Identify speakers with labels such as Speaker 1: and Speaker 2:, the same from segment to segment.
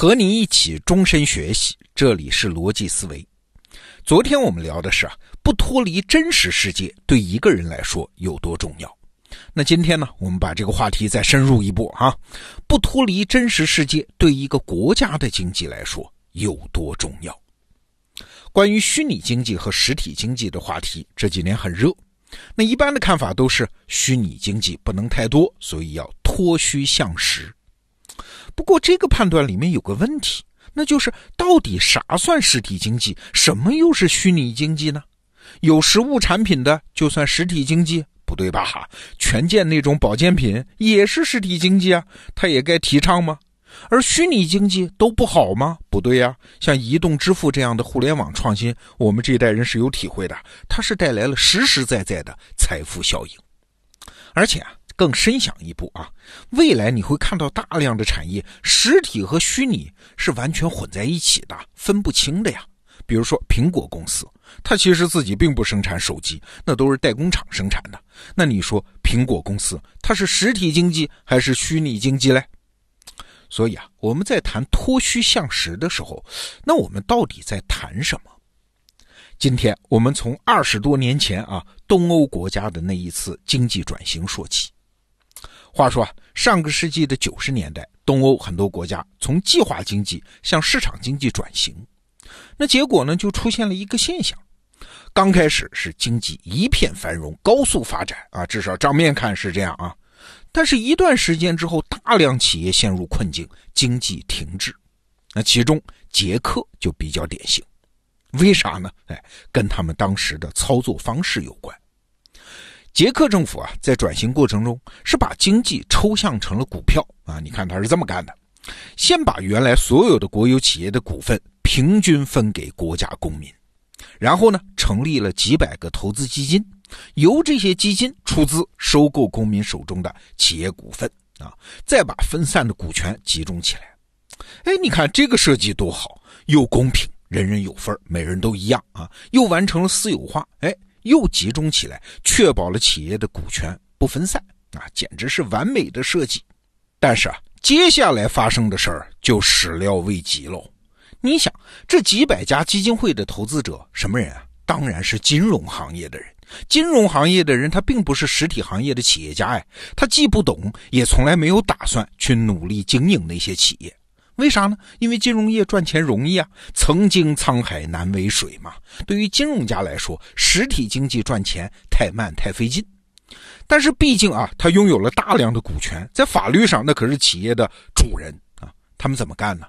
Speaker 1: 和你一起终身学习，这里是逻辑思维。昨天我们聊的是啊，不脱离真实世界对一个人来说有多重要。那今天呢，我们把这个话题再深入一步啊，不脱离真实世界对一个国家的经济来说有多重要？关于虚拟经济和实体经济的话题，这几年很热。那一般的看法都是虚拟经济不能太多，所以要脱虚向实。不过这个判断里面有个问题，那就是到底啥算实体经济，什么又是虚拟经济呢？有实物产品的就算实体经济？不对吧？哈，权健那种保健品也是实体经济啊，它也该提倡吗？而虚拟经济都不好吗？不对呀，像移动支付这样的互联网创新，我们这一代人是有体会的，它是带来了实实在在的财富效应，而且啊。更深想一步啊，未来你会看到大量的产业，实体和虚拟是完全混在一起的，分不清的呀。比如说苹果公司，它其实自己并不生产手机，那都是代工厂生产的。那你说苹果公司它是实体经济还是虚拟经济嘞？所以啊，我们在谈脱虚向实的时候，那我们到底在谈什么？今天我们从二十多年前啊，东欧国家的那一次经济转型说起。话说啊，上个世纪的九十年代，东欧很多国家从计划经济向市场经济转型，那结果呢，就出现了一个现象：刚开始是经济一片繁荣、高速发展啊，至少账面看是这样啊。但是，一段时间之后，大量企业陷入困境，经济停滞。那其中，捷克就比较典型。为啥呢？哎，跟他们当时的操作方式有关。捷克政府啊，在转型过程中是把经济抽象成了股票啊。你看他是这么干的：先把原来所有的国有企业的股份平均分给国家公民，然后呢，成立了几百个投资基金，由这些基金出资收购公民手中的企业股份啊，再把分散的股权集中起来。哎，你看这个设计多好，又公平，人人有份每人都一样啊，又完成了私有化。哎。又集中起来，确保了企业的股权不分散啊，简直是完美的设计。但是啊，接下来发生的事儿就始料未及喽。你想，这几百家基金会的投资者什么人啊？当然是金融行业的人。金融行业的人，他并不是实体行业的企业家哎，他既不懂，也从来没有打算去努力经营那些企业。为啥呢？因为金融业赚钱容易啊，曾经沧海难为水嘛。对于金融家来说，实体经济赚钱太慢太费劲。但是毕竟啊，他拥有了大量的股权，在法律上那可是企业的主人啊。他们怎么干呢？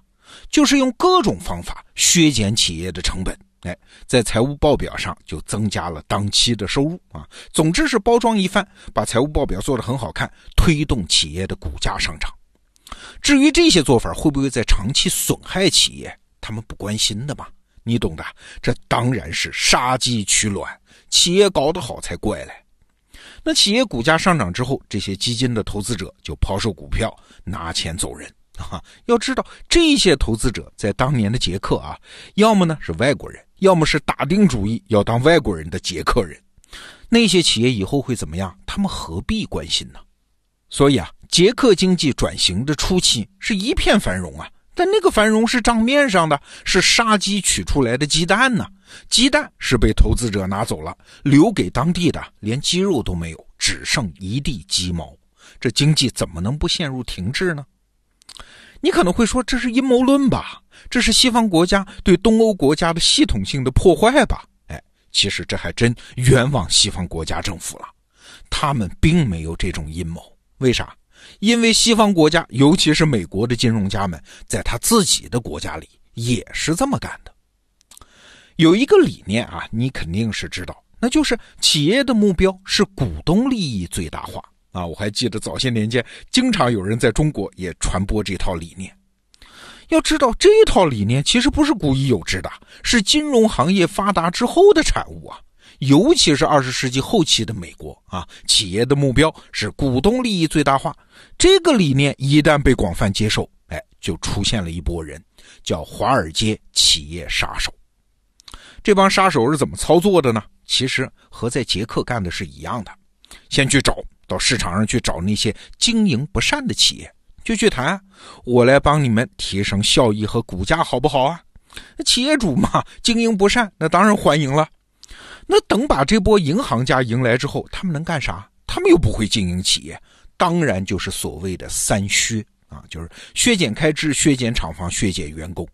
Speaker 1: 就是用各种方法削减企业的成本，哎，在财务报表上就增加了当期的收入啊。总之是包装一番，把财务报表做得很好看，推动企业的股价上涨。至于这些做法会不会在长期损害企业，他们不关心的嘛？你懂的，这当然是杀鸡取卵，企业搞得好才怪嘞。那企业股价上涨之后，这些基金的投资者就抛售股票，拿钱走人啊！要知道，这些投资者在当年的捷克啊，要么呢是外国人，要么是打定主意要当外国人的捷克人。那些企业以后会怎么样？他们何必关心呢？所以啊。捷克经济转型的初期是一片繁荣啊，但那个繁荣是账面上的，是杀鸡取出来的鸡蛋呢。鸡蛋是被投资者拿走了，留给当地的连鸡肉都没有，只剩一地鸡毛。这经济怎么能不陷入停滞呢？你可能会说这是阴谋论吧？这是西方国家对东欧国家的系统性的破坏吧？哎，其实这还真冤枉西方国家政府了，他们并没有这种阴谋。为啥？因为西方国家，尤其是美国的金融家们，在他自己的国家里也是这么干的。有一个理念啊，你肯定是知道，那就是企业的目标是股东利益最大化啊。我还记得早些年间，经常有人在中国也传播这套理念。要知道，这套理念其实不是古已有之的，是金融行业发达之后的产物啊。尤其是二十世纪后期的美国啊，企业的目标是股东利益最大化。这个理念一旦被广泛接受，哎，就出现了一波人，叫华尔街企业杀手。这帮杀手是怎么操作的呢？其实和在捷克干的是一样的，先去找到市场上去找那些经营不善的企业，就去谈，我来帮你们提升效益和股价，好不好啊？企业主嘛，经营不善，那当然欢迎了。那等把这波银行家迎来之后，他们能干啥？他们又不会经营企业，当然就是所谓的三削啊，就是削减开支、削减厂房、削减员工，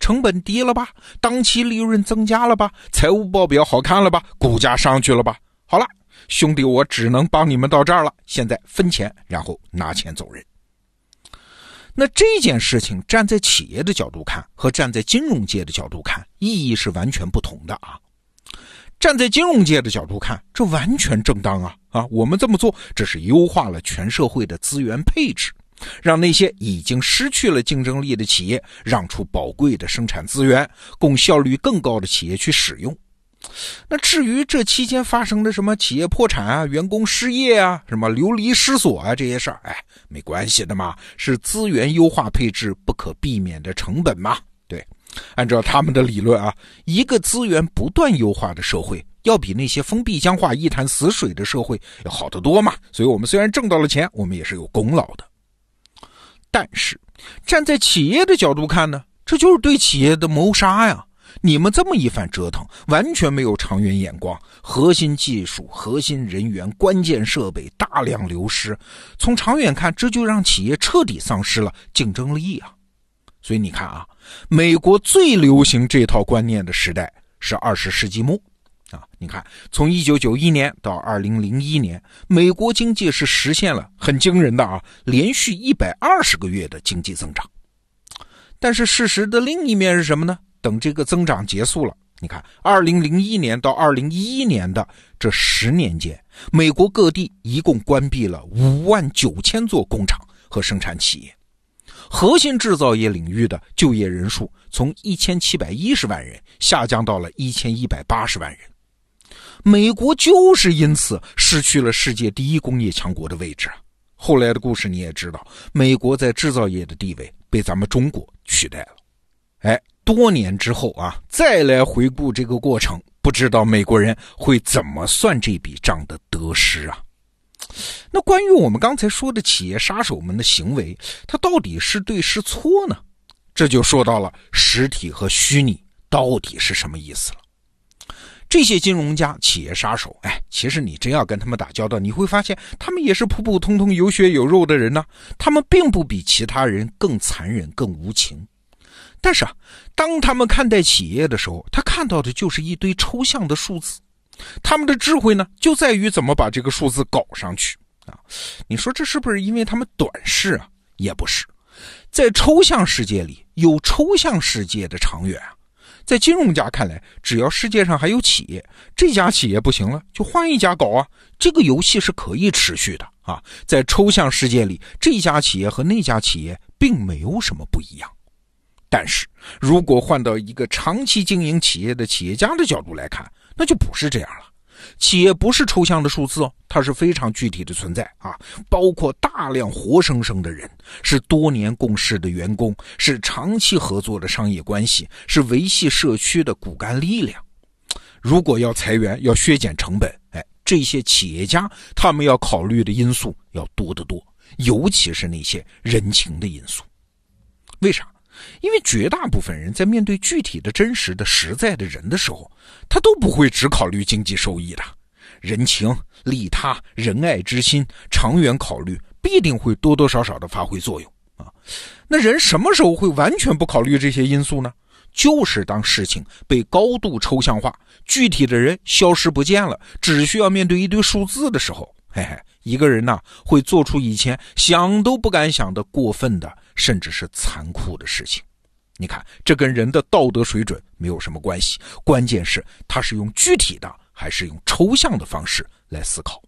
Speaker 1: 成本低了吧？当期利润增加了吧？财务报表好看了吧？股价上去了吧？好了，兄弟，我只能帮你们到这儿了。现在分钱，然后拿钱走人。那这件事情站在企业的角度看，和站在金融界的角度看，意义是完全不同的啊。站在金融界的角度看，这完全正当啊！啊，我们这么做，这是优化了全社会的资源配置，让那些已经失去了竞争力的企业让出宝贵的生产资源，供效率更高的企业去使用。那至于这期间发生的什么企业破产啊、员工失业啊、什么流离失所啊这些事儿，哎，没关系的嘛，是资源优化配置不可避免的成本嘛。对按照他们的理论啊，一个资源不断优化的社会，要比那些封闭僵化、一潭死水的社会要好得多嘛。所以，我们虽然挣到了钱，我们也是有功劳的。但是，站在企业的角度看呢，这就是对企业的谋杀呀！你们这么一番折腾，完全没有长远眼光，核心技术、核心人员、关键设备大量流失，从长远看，这就让企业彻底丧失了竞争力啊！所以你看啊。美国最流行这套观念的时代是二十世纪末，啊，你看，从一九九一年到二零零一年，美国经济是实现了很惊人的啊，连续一百二十个月的经济增长。但是事实的另一面是什么呢？等这个增长结束了，你看，二零零一年到二零一一年的这十年间，美国各地一共关闭了五万九千座工厂和生产企业。核心制造业领域的就业人数从一千七百一十万人下降到了一千一百八十万人，美国就是因此失去了世界第一工业强国的位置啊！后来的故事你也知道，美国在制造业的地位被咱们中国取代了。哎，多年之后啊，再来回顾这个过程，不知道美国人会怎么算这笔账的得失啊？那关于我们刚才说的企业杀手们的行为，它到底是对是错呢？这就说到了实体和虚拟到底是什么意思了。这些金融家、企业杀手，哎，其实你真要跟他们打交道，你会发现他们也是普普通通、有血有肉的人呢。他们并不比其他人更残忍、更无情。但是啊，当他们看待企业的时候，他看到的就是一堆抽象的数字。他们的智慧呢，就在于怎么把这个数字搞上去啊！你说这是不是因为他们短视啊？也不是，在抽象世界里有抽象世界的长远啊。在金融家看来，只要世界上还有企业，这家企业不行了，就换一家搞啊。这个游戏是可以持续的啊。在抽象世界里，这家企业和那家企业并没有什么不一样。但是如果换到一个长期经营企业的企业家的角度来看，那就不是这样了，企业不是抽象的数字哦，它是非常具体的存在啊，包括大量活生生的人，是多年共事的员工，是长期合作的商业关系，是维系社区的骨干力量。如果要裁员，要削减成本，哎，这些企业家他们要考虑的因素要多得多，尤其是那些人情的因素。为啥？因为绝大部分人在面对具体的真实的实在的人的时候，他都不会只考虑经济收益的，人情、利他、仁爱之心，长远考虑必定会多多少少的发挥作用啊。那人什么时候会完全不考虑这些因素呢？就是当事情被高度抽象化，具体的人消失不见了，只需要面对一堆数字的时候，嘿嘿，一个人呐会做出以前想都不敢想的过分的。甚至是残酷的事情，你看，这跟人的道德水准没有什么关系，关键是他是用具体的还是用抽象的方式来思考。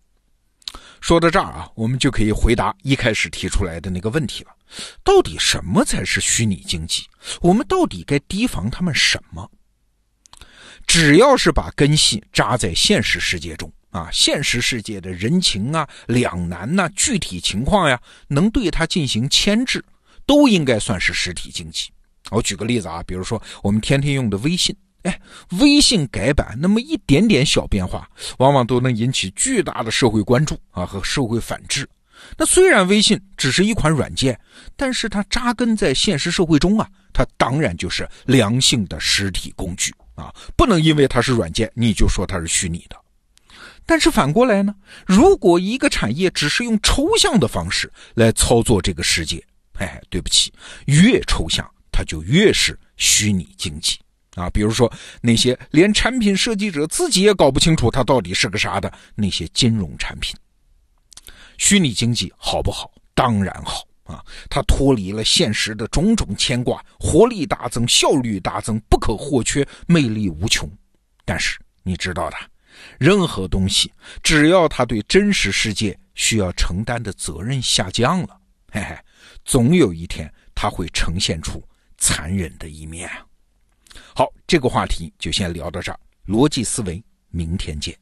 Speaker 1: 说到这儿啊，我们就可以回答一开始提出来的那个问题了：到底什么才是虚拟经济？我们到底该提防他们什么？只要是把根系扎在现实世界中啊，现实世界的人情啊、两难呐、具体情况呀，能对它进行牵制。都应该算是实体经济。我举个例子啊，比如说我们天天用的微信，哎，微信改版那么一点点小变化，往往都能引起巨大的社会关注啊和社会反制。那虽然微信只是一款软件，但是它扎根在现实社会中啊，它当然就是良性的实体工具啊，不能因为它是软件你就说它是虚拟的。但是反过来呢，如果一个产业只是用抽象的方式来操作这个世界，哎，对不起，越抽象它就越是虚拟经济啊。比如说那些连产品设计者自己也搞不清楚它到底是个啥的那些金融产品。虚拟经济好不好？当然好啊！它脱离了现实的种种牵挂，活力大增，效率大增，不可或缺，魅力无穷。但是你知道的，任何东西只要他对真实世界需要承担的责任下降了，嘿嘿，总有一天他会呈现出残忍的一面。好，这个话题就先聊到这儿。逻辑思维，明天见。